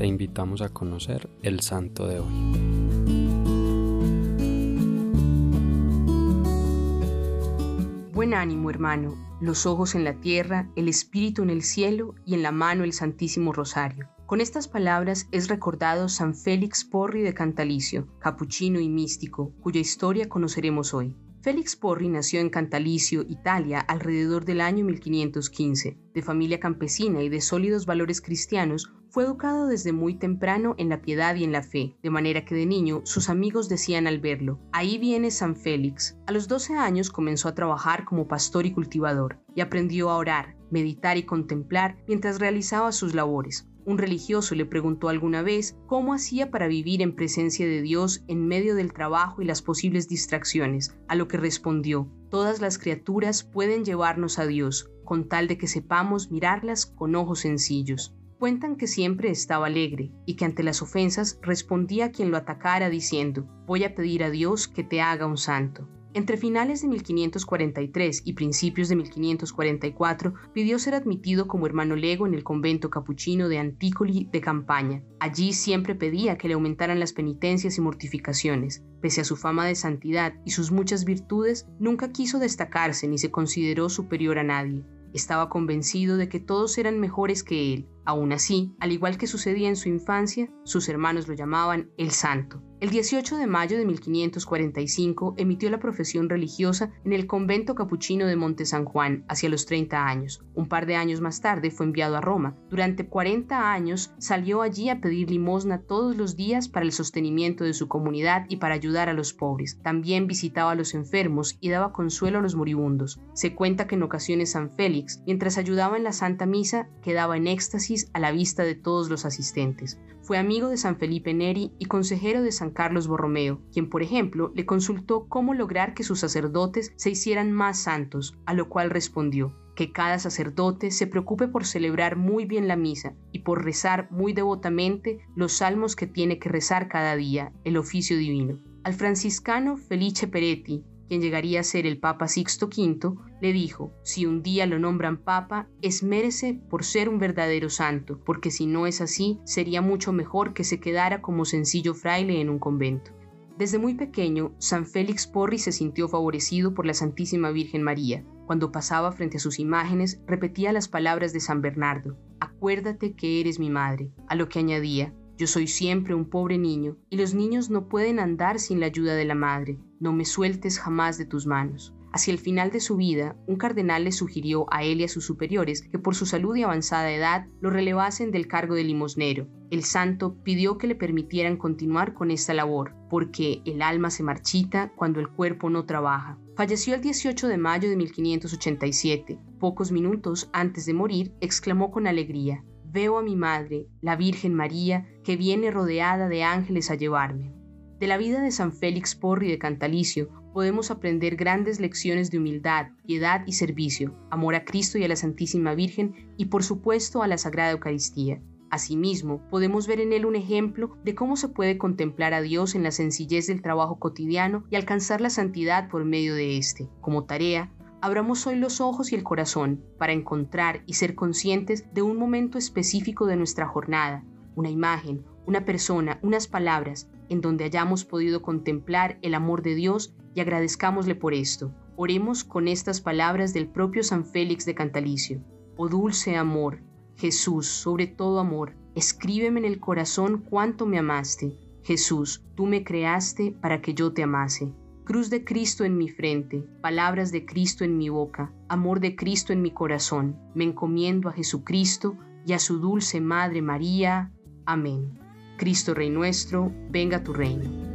te invitamos a conocer el santo de hoy. Buen ánimo, hermano, los ojos en la tierra, el espíritu en el cielo y en la mano el Santísimo Rosario. Con estas palabras es recordado San Félix Porri de Cantalicio, capuchino y místico, cuya historia conoceremos hoy. Félix Porri nació en Cantalicio, Italia, alrededor del año 1515. De familia campesina y de sólidos valores cristianos, fue educado desde muy temprano en la piedad y en la fe, de manera que de niño sus amigos decían al verlo, ahí viene San Félix. A los 12 años comenzó a trabajar como pastor y cultivador, y aprendió a orar, meditar y contemplar mientras realizaba sus labores. Un religioso le preguntó alguna vez cómo hacía para vivir en presencia de Dios en medio del trabajo y las posibles distracciones, a lo que respondió, todas las criaturas pueden llevarnos a Dios, con tal de que sepamos mirarlas con ojos sencillos. Cuentan que siempre estaba alegre y que ante las ofensas respondía a quien lo atacara diciendo, voy a pedir a Dios que te haga un santo. Entre finales de 1543 y principios de 1544 pidió ser admitido como hermano lego en el convento capuchino de Anticoli de Campaña. Allí siempre pedía que le aumentaran las penitencias y mortificaciones. Pese a su fama de santidad y sus muchas virtudes, nunca quiso destacarse ni se consideró superior a nadie. Estaba convencido de que todos eran mejores que él. Aún así, al igual que sucedía en su infancia, sus hermanos lo llamaban el Santo. El 18 de mayo de 1545 emitió la profesión religiosa en el convento capuchino de Monte San Juan hacia los 30 años. Un par de años más tarde fue enviado a Roma. Durante 40 años salió allí a pedir limosna todos los días para el sostenimiento de su comunidad y para ayudar a los pobres. También visitaba a los enfermos y daba consuelo a los moribundos. Se cuenta que en ocasiones San Félix, mientras ayudaba en la Santa Misa, quedaba en éxtasis a la vista de todos los asistentes. Fue amigo de San Felipe Neri y consejero de San Carlos Borromeo, quien por ejemplo le consultó cómo lograr que sus sacerdotes se hicieran más santos, a lo cual respondió que cada sacerdote se preocupe por celebrar muy bien la misa y por rezar muy devotamente los salmos que tiene que rezar cada día, el oficio divino. Al franciscano Felice Peretti, quien llegaría a ser el Papa Sixto V, le dijo, si un día lo nombran Papa, esmérese por ser un verdadero santo, porque si no es así, sería mucho mejor que se quedara como sencillo fraile en un convento. Desde muy pequeño, San Félix Porri se sintió favorecido por la Santísima Virgen María. Cuando pasaba frente a sus imágenes, repetía las palabras de San Bernardo, acuérdate que eres mi madre, a lo que añadía, yo soy siempre un pobre niño, y los niños no pueden andar sin la ayuda de la madre. No me sueltes jamás de tus manos. Hacia el final de su vida, un cardenal le sugirió a él y a sus superiores que por su salud y avanzada edad lo relevasen del cargo de limosnero. El santo pidió que le permitieran continuar con esta labor, porque el alma se marchita cuando el cuerpo no trabaja. Falleció el 18 de mayo de 1587. Pocos minutos antes de morir, exclamó con alegría, veo a mi madre, la Virgen María, que viene rodeada de ángeles a llevarme. De la vida de San Félix Porri de Cantalicio podemos aprender grandes lecciones de humildad, piedad y servicio, amor a Cristo y a la Santísima Virgen y por supuesto a la Sagrada Eucaristía. Asimismo, podemos ver en él un ejemplo de cómo se puede contemplar a Dios en la sencillez del trabajo cotidiano y alcanzar la santidad por medio de éste. Como tarea, abramos hoy los ojos y el corazón para encontrar y ser conscientes de un momento específico de nuestra jornada, una imagen, una persona, unas palabras, en donde hayamos podido contemplar el amor de Dios y agradezcámosle por esto. Oremos con estas palabras del propio San Félix de Cantalicio. Oh dulce amor, Jesús, sobre todo amor, escríbeme en el corazón cuánto me amaste. Jesús, tú me creaste para que yo te amase cruz de Cristo en mi frente, palabras de Cristo en mi boca, amor de Cristo en mi corazón. Me encomiendo a Jesucristo y a su dulce Madre María. Amén. Cristo Rey nuestro, venga tu reino.